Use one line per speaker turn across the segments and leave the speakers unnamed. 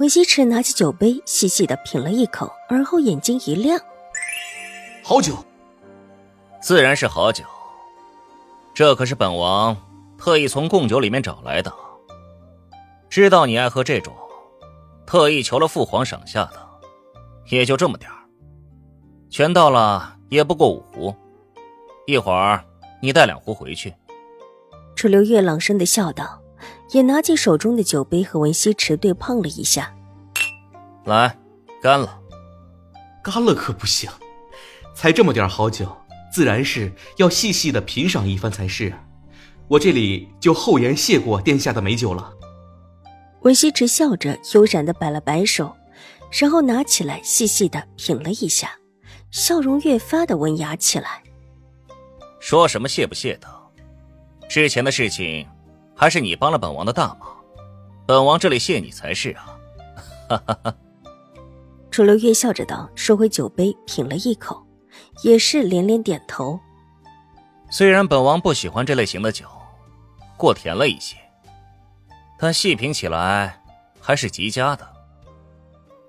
文西池拿起酒杯，细细的品了一口，而后眼睛一亮：“
好酒，
自然是好酒。这可是本王特意从贡酒里面找来的。知道你爱喝这种，特意求了父皇赏下的，也就这么点儿。全倒了也不过五壶，一会儿你带两壶回去。”
楚留月朗声的笑道。也拿起手中的酒杯和文西池对碰了一下，
来，干了，
干了可不行，才这么点好酒，自然是要细细的品赏一番才是啊！我这里就厚颜谢过殿下的美酒了。
文西池笑着悠然的摆了摆手，然后拿起来细细的品了一下，笑容越发的文雅起来。
说什么谢不谢的，之前的事情。还是你帮了本王的大忙，本王这里谢你才是啊！哈哈哈。
楚留月笑着道，收回酒杯，品了一口，也是连连点头。
虽然本王不喜欢这类型的酒，过甜了一些，但细品起来还是极佳的。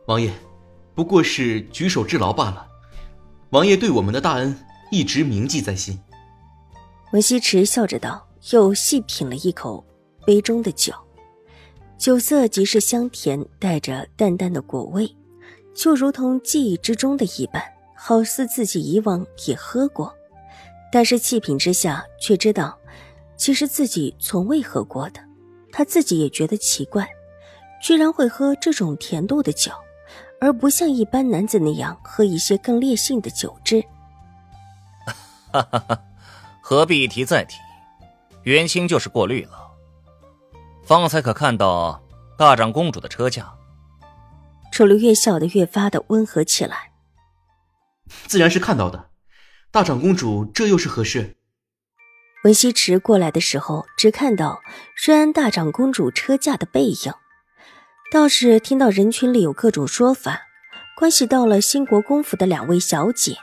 王爷，不过是举手之劳罢了。王爷对我们的大恩一直铭记在心。
文西池笑着道。又细品了一口杯中的酒，酒色极是香甜，带着淡淡的果味，就如同记忆之中的一般，好似自己以往也喝过，但是细品之下却知道，其实自己从未喝过的。他自己也觉得奇怪，居然会喝这种甜度的酒，而不像一般男子那样喝一些更烈性的酒质。
哈哈哈，何必一提再提？元清就是过滤了。方才可看到大长公主的车驾？
楚留月笑得越发的温和起来。
自然是看到的。大长公主这又是何事？
文西池过来的时候，只看到瑞安大长公主车驾的背影，倒是听到人群里有各种说法，关系到了兴国公府的两位小姐。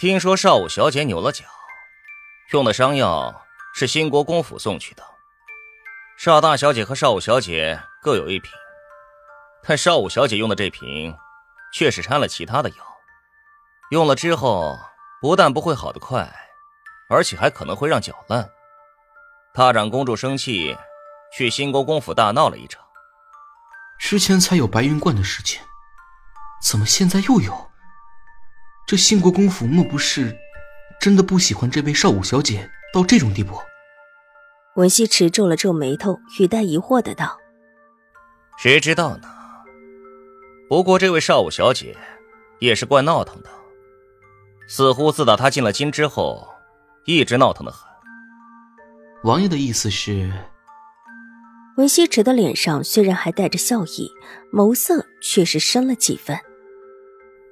听说少武小姐扭了脚，用的伤药。是新国公府送去的。邵大小姐和邵五小姐各有一瓶，但邵五小姐用的这瓶，却是掺了其他的药。用了之后，不但不会好得快，而且还可能会让脚烂。大长公主生气，去新国公府大闹了一场。
之前才有白云观的事情，怎么现在又有？这兴国公府莫不是真的不喜欢这位邵武小姐到这种地步？
文西池皱了皱眉头，语带疑惑的道：“
谁知道呢？不过这位少武小姐也是怪闹腾的，似乎自打她进了京之后，一直闹腾的很。”
王爷的意思是？
文西池的脸上虽然还带着笑意，眸色却是深了几分。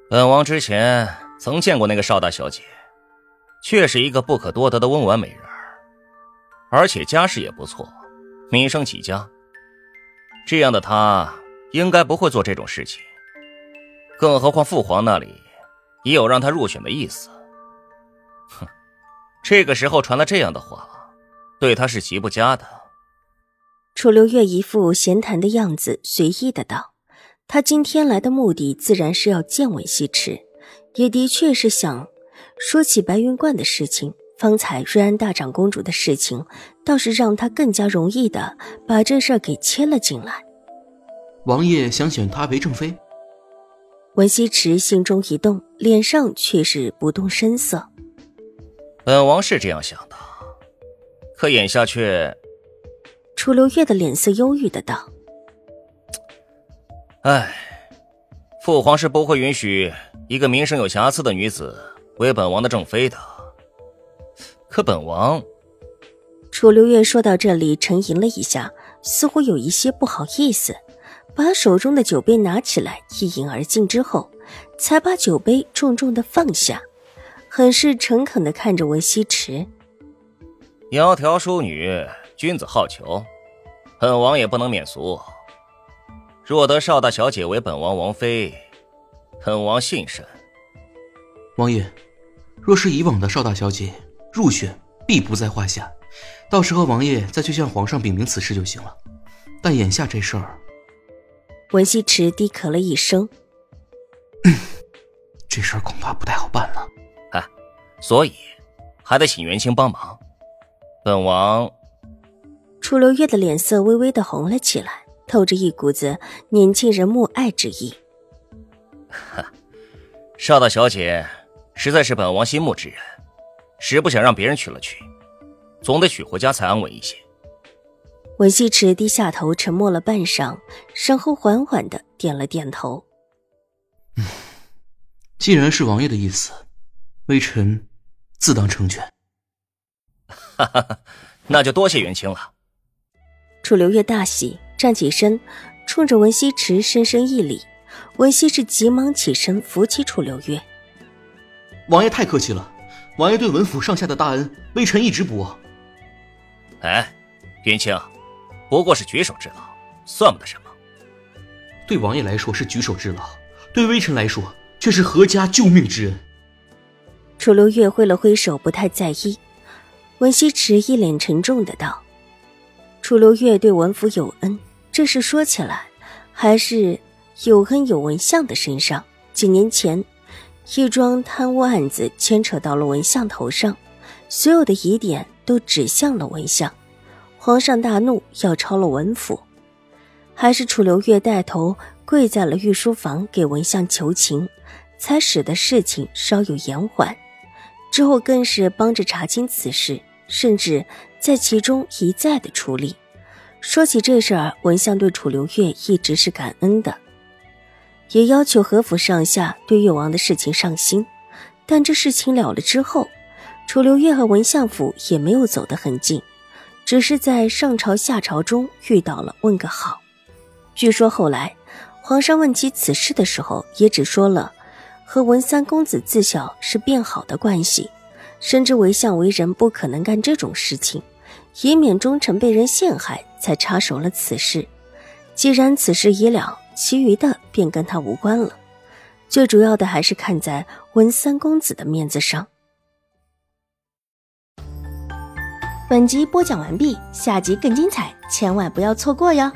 本王之前曾见过那个邵大小姐，却是一个不可多得的温婉美人。而且家世也不错，名声起家。这样的她应该不会做这种事情。更何况父皇那里也有让她入选的意思。哼，这个时候传了这样的话，对她是极不佳的。
楚留月一副闲谈的样子，随意的道：“他今天来的目的自然是要见闻西池，也的确是想说起白云观的事情。”方才瑞安大长公主的事情，倒是让他更加容易的把这事儿给牵了进来。
王爷想选她为正妃？
文西池心中一动，脸上却是不动声色。
本王是这样想的，可眼下却……
楚留月的脸色忧郁的道：“
哎，父皇是不会允许一个名声有瑕疵的女子为本王的正妃的。”可本王，
楚留月说到这里，沉吟了一下，似乎有一些不好意思，把手中的酒杯拿起来，一饮而尽之后，才把酒杯重重的放下，很是诚恳的看着文西池。
窈窕淑女，君子好逑，本王也不能免俗。若得邵大小姐为本王王妃，本王信甚。
王爷，若是以往的邵大小姐入选，必不在话下。到时候王爷再去向皇上禀明此事就行了。但眼下这事儿，
文西池低咳了一声，
这事儿恐怕不太好办了。
哎，所以还得请元清帮忙。本王，
楚留月的脸色微微的红了起来，透着一股子年轻人慕爱之意。
哈，邵大小姐实在是本王心目之人，实不想让别人娶了去，总得娶回家才安稳一些。
文西池低下头，沉默了半晌，然后缓缓的点了点头。
嗯，既然是王爷的意思，微臣自当成全。
哈哈，那就多谢元清了。
楚留月大喜，站起身，冲着文西池深深一礼。文西池急忙起身扶起楚留月。
王爷太客气了，王爷对文府上下的大恩，微臣一直不忘。
哎，云清，不过是举手之劳，算不得什么。
对王爷来说是举手之劳，对微臣来说却是阖家救命之恩。
楚留月挥了挥手，不太在意。文西池一脸沉重的道：“楚留月对文府有恩，这事说起来还是有恩有文相的身上。几年前，一桩贪污案子牵扯到了文相头上，所有的疑点都指向了文相。皇上大怒，要抄了文府，还是楚留月带头跪在了御书房给文相求情，才使得事情稍有延缓。之后更是帮着查清此事。”甚至在其中一再的出力。说起这事儿，文相对楚留月一直是感恩的，也要求和府上下对越王的事情上心。但这事情了了之后，楚留月和文相府也没有走得很近，只是在上朝下朝中遇到了，问个好。据说后来皇上问起此事的时候，也只说了和文三公子自小是变好的关系。深知为相为人不可能干这种事情，以免忠臣被人陷害，才插手了此事。既然此事已了，其余的便跟他无关了。最主要的还是看在温三公子的面子上。
本集播讲完毕，下集更精彩，千万不要错过哟。